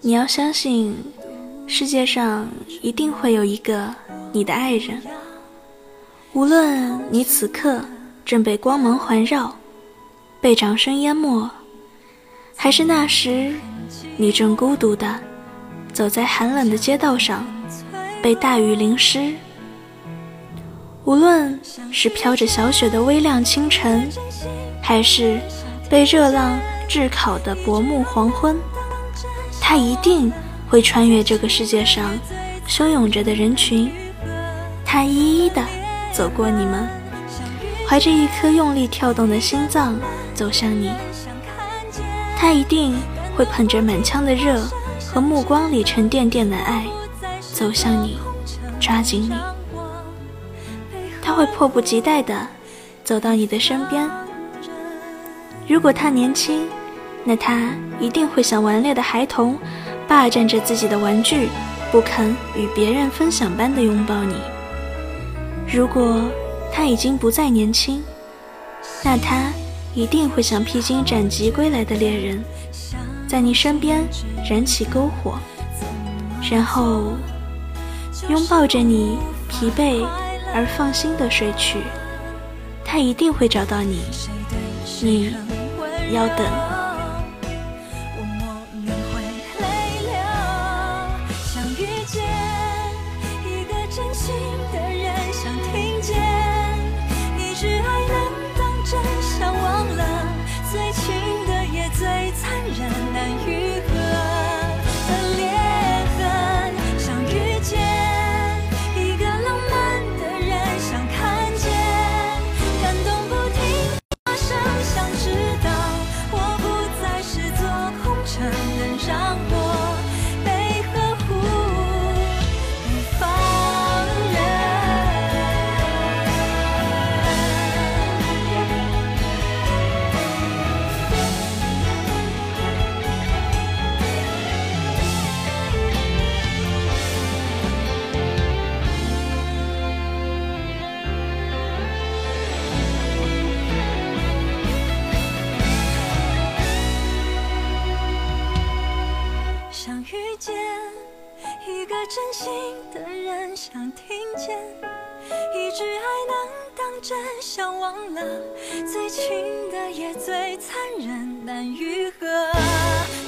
你要相信，世界上一定会有一个你的爱人。无论你此刻正被光芒环绕，被掌声淹没，还是那时你正孤独的走在寒冷的街道上，被大雨淋湿。无论是飘着小雪的微亮清晨，还是被热浪炙烤的薄暮黄昏，他一定会穿越这个世界上汹涌着的人群，他一一的走过你们，怀着一颗用力跳动的心脏走向你，他一定会捧着满腔的热和目光里沉甸甸的爱走向你，抓紧你。他会迫不及待地走到你的身边。如果他年轻，那他一定会像顽劣的孩童，霸占着自己的玩具，不肯与别人分享般的拥抱你。如果他已经不再年轻，那他一定会像披荆斩棘归来的猎人，在你身边燃起篝火，然后拥抱着你，疲惫。而放心的睡去，他一定会找到你。你要等。想遇见一个真心的人想听见，一句爱能当真，想忘了最亲的也最残忍，难愈合。